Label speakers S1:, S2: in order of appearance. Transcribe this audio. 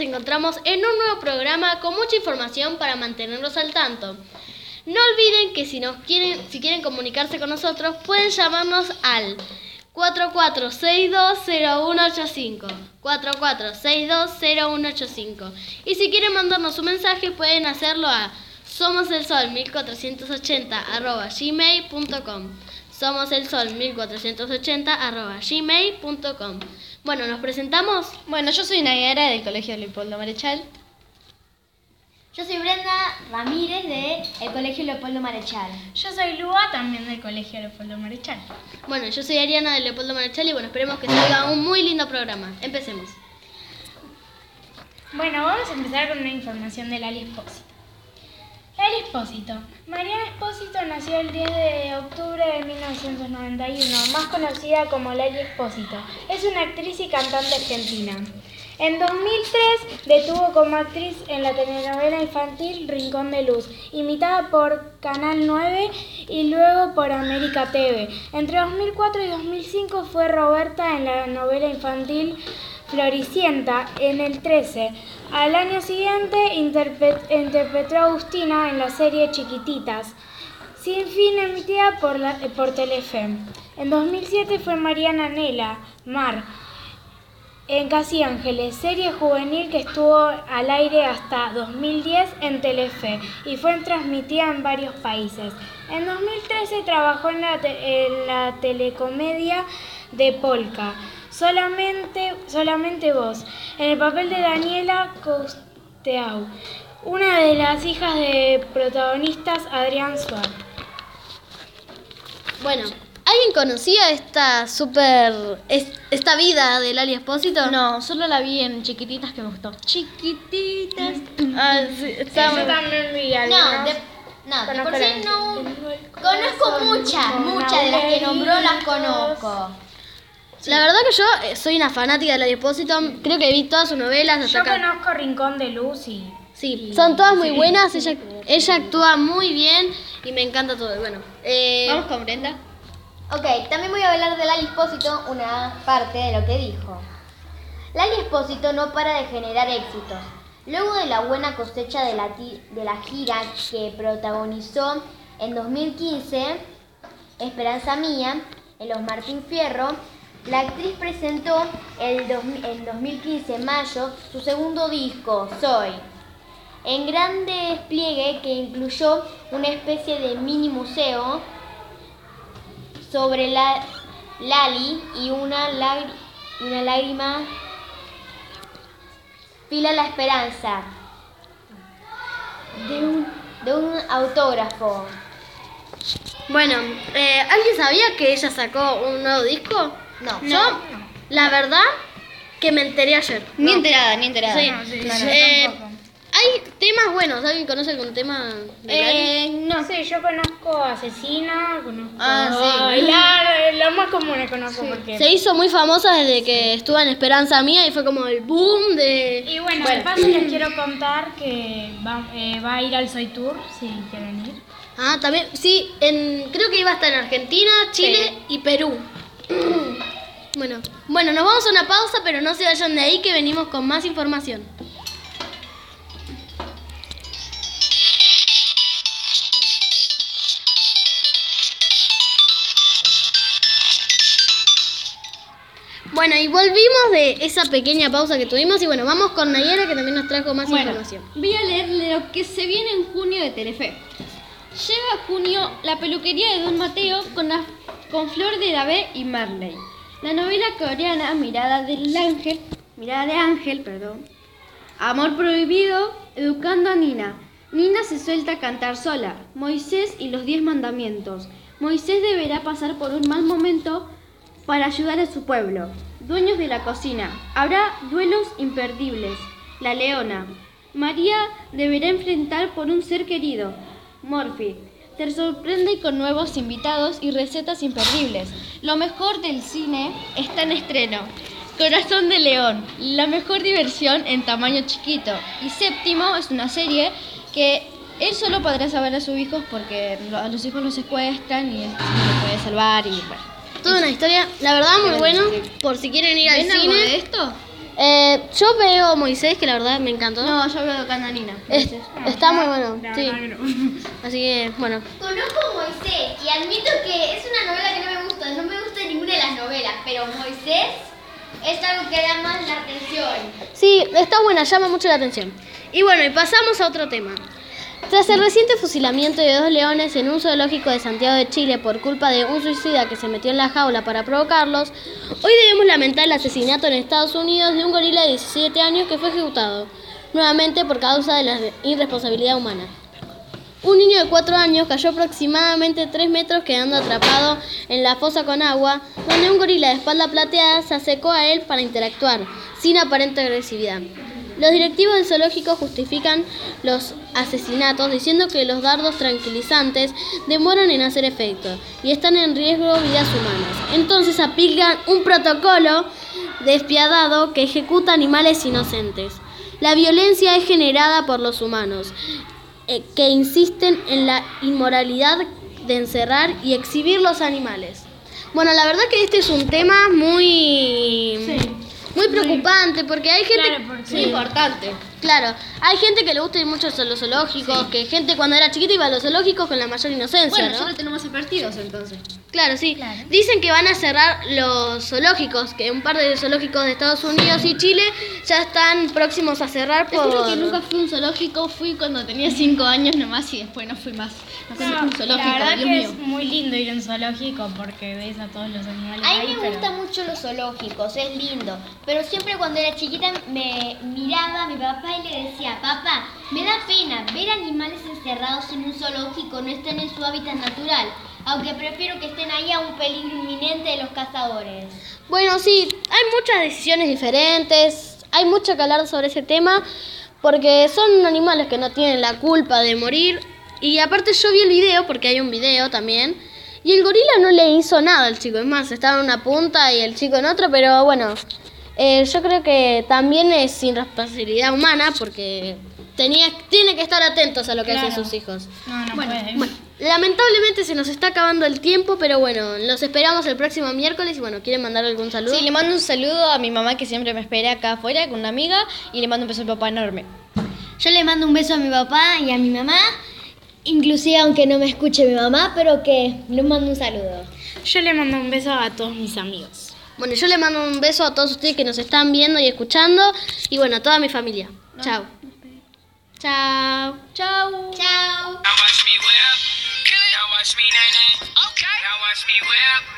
S1: encontramos en un nuevo programa con mucha información para mantenerlos al tanto. No olviden que si nos quieren, si quieren comunicarse con nosotros, pueden llamarnos al 44620185. 44620185. Y si quieren mandarnos un mensaje, pueden hacerlo a somoselsol1480 arroba gmail.com. Somos el sol 1480 arroba gmail.com. Bueno, ¿nos presentamos?
S2: Bueno, yo soy Nayara del Colegio Leopoldo Marechal.
S3: Yo soy Brenda Ramírez del Colegio Leopoldo Marechal.
S4: Yo soy Lua, también del Colegio Leopoldo Marechal.
S1: Bueno, yo soy Ariana del Leopoldo Marechal y bueno, esperemos que salga un muy lindo programa. Empecemos.
S4: Bueno, vamos a empezar con una información de Lali Espósito. Lali Espósito. Mariana Espósito nació el 10 de octubre de 1991, más conocida como Lali Espósito. Es una actriz y cantante argentina. En 2003 detuvo como actriz en la telenovela infantil Rincón de Luz, imitada por Canal 9 y luego por América TV. Entre 2004 y 2005 fue Roberta en la novela infantil Floricienta en el 13. Al año siguiente interpretó a Agustina en la serie Chiquititas, sin fin emitida por, la, por Telefe. En 2007 fue Mariana Nela, Mar, en Casi Ángeles, serie juvenil que estuvo al aire hasta 2010 en Telefe y fue transmitida en varios países. En 2013 trabajó en la, en la telecomedia de Polka. Solamente, solamente vos, en el papel de Daniela Cousteau, una de las hijas de protagonistas Adrián Suárez.
S1: Bueno, ¿alguien conocía esta super. esta vida de Lali Espósito?
S2: No, solo la vi en chiquititas que me gustó. Chiquititas.
S1: Ah, sí, está
S4: Yo también vi.
S3: No, de, no, de por sí no. Conozco muchas, muchas de las que nombró las conozco.
S1: La verdad que yo eh, soy una fanática de Lali Espósito. Creo que vi todas sus novelas hasta
S4: Yo
S1: acá.
S4: conozco Rincón de Luz y.
S1: Sí, son todas muy buenas. Ella, ella actúa muy bien y me encanta todo. Bueno, eh,
S2: Vamos con Brenda.
S3: Ok, también voy a hablar de Lali Espósito, una parte de lo que dijo. Lali Espósito no para de generar éxitos. Luego de la buena cosecha de la, de la gira que protagonizó en 2015, Esperanza Mía, en los Martín Fierro, la actriz presentó el en 2015, en mayo, su segundo disco, Soy, en grande despliegue que incluyó una especie de mini museo sobre la Lali y una, lágr- y una lágrima fila la esperanza de un, de un autógrafo.
S1: bueno eh, ¿alguien sabía que ella sacó un nuevo disco?
S3: No.
S1: Yo, la verdad, que me enteré ayer.
S2: Ni
S1: No.
S2: enterada, ni enterada.
S1: Sí.
S4: No, sí,
S1: Eh. Hay temas buenos. ¿Alguien conoce algún tema de?
S2: Eh, no.
S4: Sí, yo conozco Asesina, conozco
S1: Ah, sí.
S4: Bailar, lo más común conozco porque...
S1: Se hizo muy famosa desde que estuvo en Esperanza Mía y fue como el boom de...
S4: Y bueno, de paso les quiero contar que va, eh, va a ir al Soy Tour, si quieren ir.
S1: Ah, también, sí, en, creo que iba a estar en Argentina, Chile y Perú. bueno, bueno, nos vamos a una pausa, pero no se vayan de ahí que venimos con más información. Bueno, y volvimos de esa pequeña pausa que tuvimos y bueno, vamos con Nayera que también nos trajo más
S2: Bueno,
S1: información.
S2: voy a leerle lo que se viene en junio de Telefe. Llega junio la peluquería de Don Mateo con, la, con Flor de Davé y Marley. La novela coreana Mirada del Ángel, Mirada de Ángel, perdón. Amor prohibido, educando a Nina. Nina se suelta a cantar sola. Moisés y los diez mandamientos. Moisés deberá pasar por un mal momento para ayudar a su pueblo. Dueños de la cocina. Habrá duelos imperdibles. La leona. María deberá enfrentar por un ser querido. Morphy. Te sorprende con nuevos invitados y recetas imperdibles. Lo mejor del cine está en estreno. Corazón de León, la mejor diversión en tamaño chiquito. Y séptimo es una serie que él solo podrá saber a sus hijos porque a los hijos los secuestran y él lo puede salvar y bueno.
S1: Toda una historia, la verdad, muy bueno. Por si quieren ir al
S2: ¿Ven algo
S1: cine.
S2: de esto?
S1: Eh, yo veo Moisés, que la verdad me encantó.
S2: No, yo veo Cananina.
S1: Es- está muy bueno,
S4: La
S1: sí. Así que, bueno.
S3: Conozco a Moisés y admito que es una novela que no me gusta, no me gusta ninguna de las novelas, pero Moisés es algo que da más la atención.
S1: Sí, está buena, llama mucho la atención. Y bueno, y pasamos a otro tema. Tras el reciente fusilamiento de dos leones en un zoológico de Santiago de Chile por culpa de un suicida que se metió en la jaula para provocarlos, hoy debemos lamentar el asesinato en Estados Unidos de un gorila de 17 años que fue ejecutado, nuevamente por causa de la irresponsabilidad humana. Un niño de 4 años cayó aproximadamente 3 metros quedando atrapado en la fosa con agua, donde un gorila de espalda plateada se acercó a él para interactuar, sin aparente agresividad. Los directivos del zoológico justifican los asesinatos diciendo que los dardos tranquilizantes demoran en hacer efecto y están en riesgo vidas humanas. Entonces aplican un protocolo despiadado que ejecuta animales inocentes. La violencia es generada por los humanos, eh, que insisten en la inmoralidad de encerrar y exhibir los animales. Bueno, la verdad que este es un tema muy muy preocupante porque hay gente
S4: Claro, porque-
S2: Muy importante.
S1: Claro, hay gente que le gusta ir mucho a los zoológicos, que gente cuando era chiquita iba a los zoológicos con la mayor inocencia,
S2: Bueno,
S1: ¿no?
S2: ya lo tenemos advertidos entonces.
S1: Claro, sí.
S4: Claro.
S1: Dicen que van a cerrar los zoológicos, que un par de zoológicos de Estados Unidos y Chile ya están próximos a cerrar por...
S2: juro que nunca fui a un zoológico, fui cuando tenía 5 años nomás y después no fui más. No
S4: No,
S2: un zoológico,
S4: la verdad
S2: Dios
S4: que
S2: mío.
S4: es muy lindo ir a un zoológico porque ves a todos los animales
S3: A
S4: ahí,
S3: mí me
S4: pero-
S3: gustan mucho los zoológicos, es lindo. Pero siempre cuando era chiquita me miraba a mi papá y le decía, papá, me da pena ver animales encerrados en un zoológico, no están en su hábitat natural. Aunque prefiero que estén ahí a un peligro inminente de los cazadores.
S1: Bueno, sí, hay muchas decisiones diferentes, hay mucho que hablar sobre ese tema, porque son animales que no tienen la culpa de morir. Y aparte yo vi el video, porque hay un video también, y el gorila no le hizo nada al chico, es más, estaba en una punta y el chico en otra, pero bueno, eh, yo creo que también es sin responsabilidad humana, porque tenía, tiene que estar atentos a lo que hacen sus hijos.
S4: No, no
S2: Bueno,
S4: puede.
S1: Bueno, lamentablemente se nos está acabando el tiempo, pero bueno, los esperamos el próximo miércoles y bueno, ¿quieren mandar algún saludo?
S2: Sí, le mando un saludo a mi mamá que siempre me espera acá afuera con una amiga y le mando un beso al papá enorme.
S3: Yo le mando un beso a mi papá y a mi mamá, inclusive aunque no me escuche mi mamá, pero que les mando un saludo.
S4: Yo le mando un beso a todos mis amigos.
S1: Bueno, yo le mando un beso a todos ustedes que nos están viendo y escuchando. Y bueno, a toda mi familia. Chao. Chao.
S3: Chao.
S5: Whip. Now watch me nae nae. Okay. Now watch me whip.